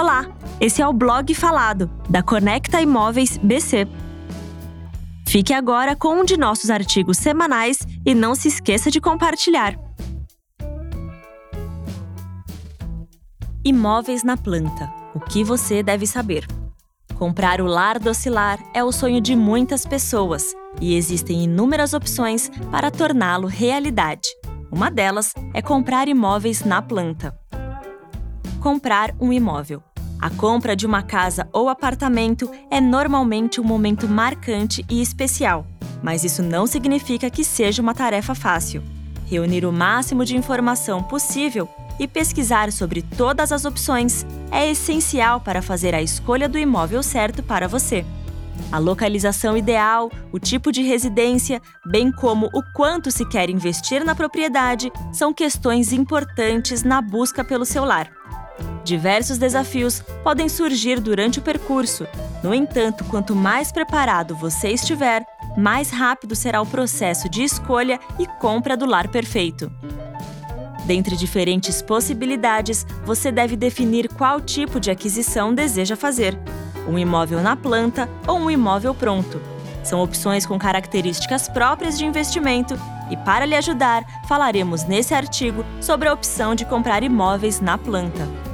Olá, esse é o blog falado da Conecta Imóveis BC. Fique agora com um de nossos artigos semanais e não se esqueça de compartilhar. Imóveis na planta. O que você deve saber? Comprar o lar docilar é o sonho de muitas pessoas e existem inúmeras opções para torná-lo realidade. Uma delas é comprar imóveis na planta. Comprar um imóvel. A compra de uma casa ou apartamento é normalmente um momento marcante e especial, mas isso não significa que seja uma tarefa fácil. Reunir o máximo de informação possível e pesquisar sobre todas as opções é essencial para fazer a escolha do imóvel certo para você. A localização ideal, o tipo de residência, bem como o quanto se quer investir na propriedade, são questões importantes na busca pelo seu lar. Diversos desafios podem surgir durante o percurso. No entanto, quanto mais preparado você estiver, mais rápido será o processo de escolha e compra do lar perfeito. Dentre diferentes possibilidades, você deve definir qual tipo de aquisição deseja fazer: um imóvel na planta ou um imóvel pronto. São opções com características próprias de investimento e, para lhe ajudar, falaremos nesse artigo sobre a opção de comprar imóveis na planta.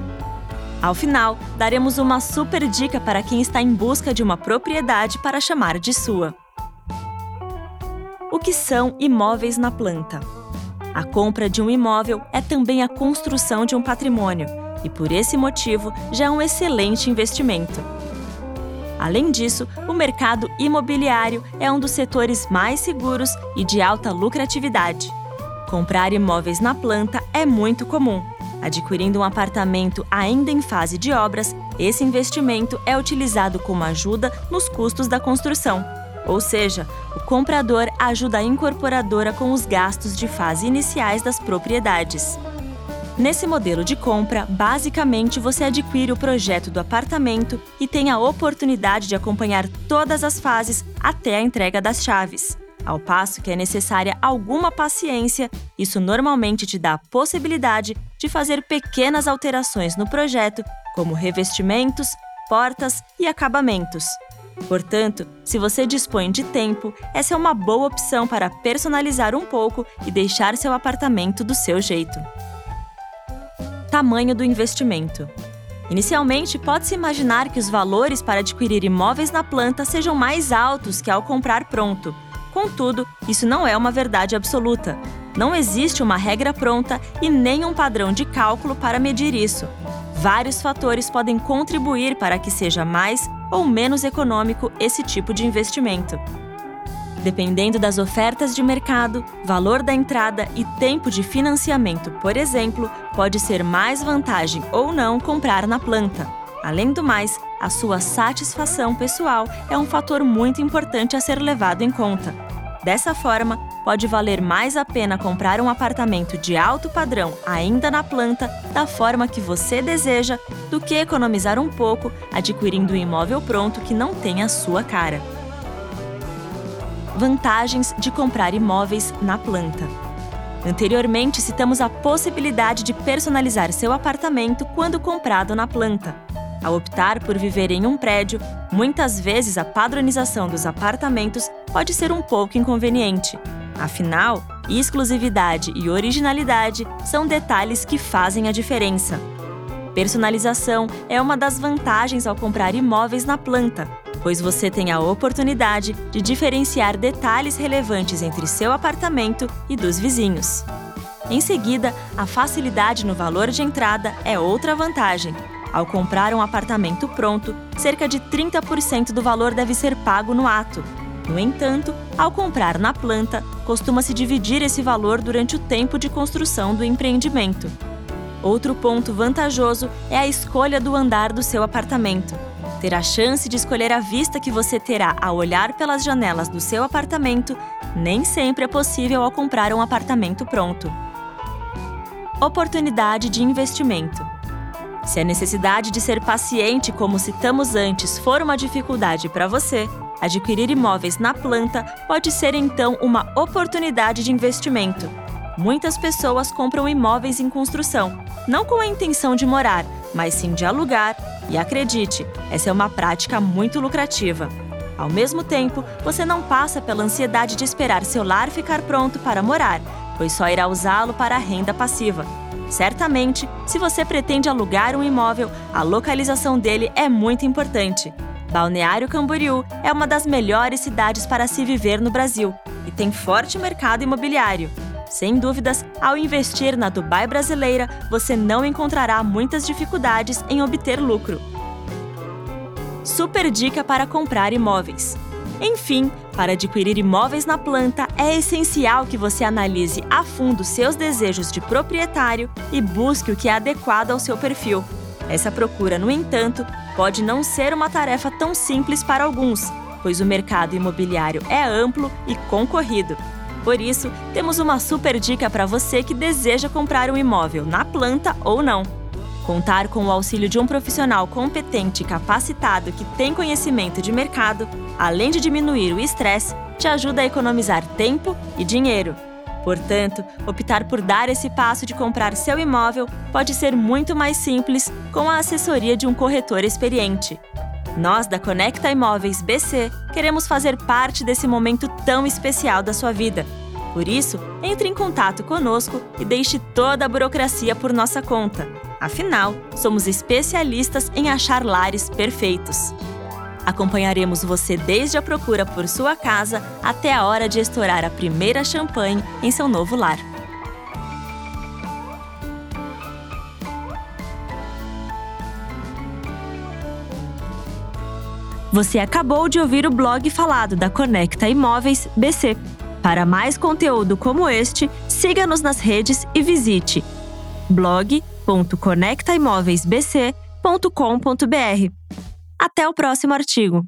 Ao final, daremos uma super dica para quem está em busca de uma propriedade para chamar de sua. O que são imóveis na planta? A compra de um imóvel é também a construção de um patrimônio e, por esse motivo, já é um excelente investimento. Além disso, o mercado imobiliário é um dos setores mais seguros e de alta lucratividade. Comprar imóveis na planta é muito comum. Adquirindo um apartamento ainda em fase de obras, esse investimento é utilizado como ajuda nos custos da construção. Ou seja, o comprador ajuda a incorporadora com os gastos de fase iniciais das propriedades. Nesse modelo de compra, basicamente você adquire o projeto do apartamento e tem a oportunidade de acompanhar todas as fases até a entrega das chaves. Ao passo que é necessária alguma paciência, isso normalmente te dá a possibilidade de fazer pequenas alterações no projeto, como revestimentos, portas e acabamentos. Portanto, se você dispõe de tempo, essa é uma boa opção para personalizar um pouco e deixar seu apartamento do seu jeito. Tamanho do investimento. Inicialmente, pode-se imaginar que os valores para adquirir imóveis na planta sejam mais altos que ao comprar pronto. Contudo, isso não é uma verdade absoluta. Não existe uma regra pronta e nem um padrão de cálculo para medir isso. Vários fatores podem contribuir para que seja mais ou menos econômico esse tipo de investimento. Dependendo das ofertas de mercado, valor da entrada e tempo de financiamento, por exemplo, pode ser mais vantagem ou não comprar na planta. Além do mais, a sua satisfação pessoal é um fator muito importante a ser levado em conta. Dessa forma, pode valer mais a pena comprar um apartamento de alto padrão ainda na planta, da forma que você deseja, do que economizar um pouco adquirindo um imóvel pronto que não tem a sua cara. Vantagens de comprar imóveis na planta. Anteriormente, citamos a possibilidade de personalizar seu apartamento quando comprado na planta. Ao optar por viver em um prédio, muitas vezes a padronização dos apartamentos pode ser um pouco inconveniente. Afinal, exclusividade e originalidade são detalhes que fazem a diferença. Personalização é uma das vantagens ao comprar imóveis na planta, pois você tem a oportunidade de diferenciar detalhes relevantes entre seu apartamento e dos vizinhos. Em seguida, a facilidade no valor de entrada é outra vantagem. Ao comprar um apartamento pronto, cerca de 30% do valor deve ser pago no ato, no entanto, ao comprar na planta, costuma-se dividir esse valor durante o tempo de construção do empreendimento. Outro ponto vantajoso é a escolha do andar do seu apartamento. Ter a chance de escolher a vista que você terá ao olhar pelas janelas do seu apartamento nem sempre é possível ao comprar um apartamento pronto. Oportunidade de investimento. Se a necessidade de ser paciente, como citamos antes, for uma dificuldade para você, Adquirir imóveis na planta pode ser então uma oportunidade de investimento. Muitas pessoas compram imóveis em construção, não com a intenção de morar, mas sim de alugar, E acredite, essa é uma prática muito lucrativa. Ao mesmo tempo, você não passa pela ansiedade de esperar seu lar ficar pronto para morar, pois só irá usá-lo para a renda passiva. Certamente, se você pretende alugar um imóvel, a localização dele é muito importante. Balneário Camboriú é uma das melhores cidades para se viver no Brasil e tem forte mercado imobiliário. Sem dúvidas, ao investir na Dubai brasileira, você não encontrará muitas dificuldades em obter lucro. Super dica para comprar imóveis. Enfim, para adquirir imóveis na planta, é essencial que você analise a fundo seus desejos de proprietário e busque o que é adequado ao seu perfil. Essa procura, no entanto, pode não ser uma tarefa tão simples para alguns, pois o mercado imobiliário é amplo e concorrido. Por isso, temos uma super dica para você que deseja comprar um imóvel na planta ou não. Contar com o auxílio de um profissional competente e capacitado que tem conhecimento de mercado, além de diminuir o estresse, te ajuda a economizar tempo e dinheiro. Portanto, optar por dar esse passo de comprar seu imóvel pode ser muito mais simples com a assessoria de um corretor experiente. Nós, da Conecta Imóveis BC, queremos fazer parte desse momento tão especial da sua vida. Por isso, entre em contato conosco e deixe toda a burocracia por nossa conta. Afinal, somos especialistas em achar lares perfeitos. Acompanharemos você desde a procura por sua casa até a hora de estourar a primeira champanhe em seu novo lar. Você acabou de ouvir o blog falado da Conecta Imóveis BC. Para mais conteúdo como este, siga-nos nas redes e visite blog www.conectaimoveisbc.com.br. Até o próximo artigo.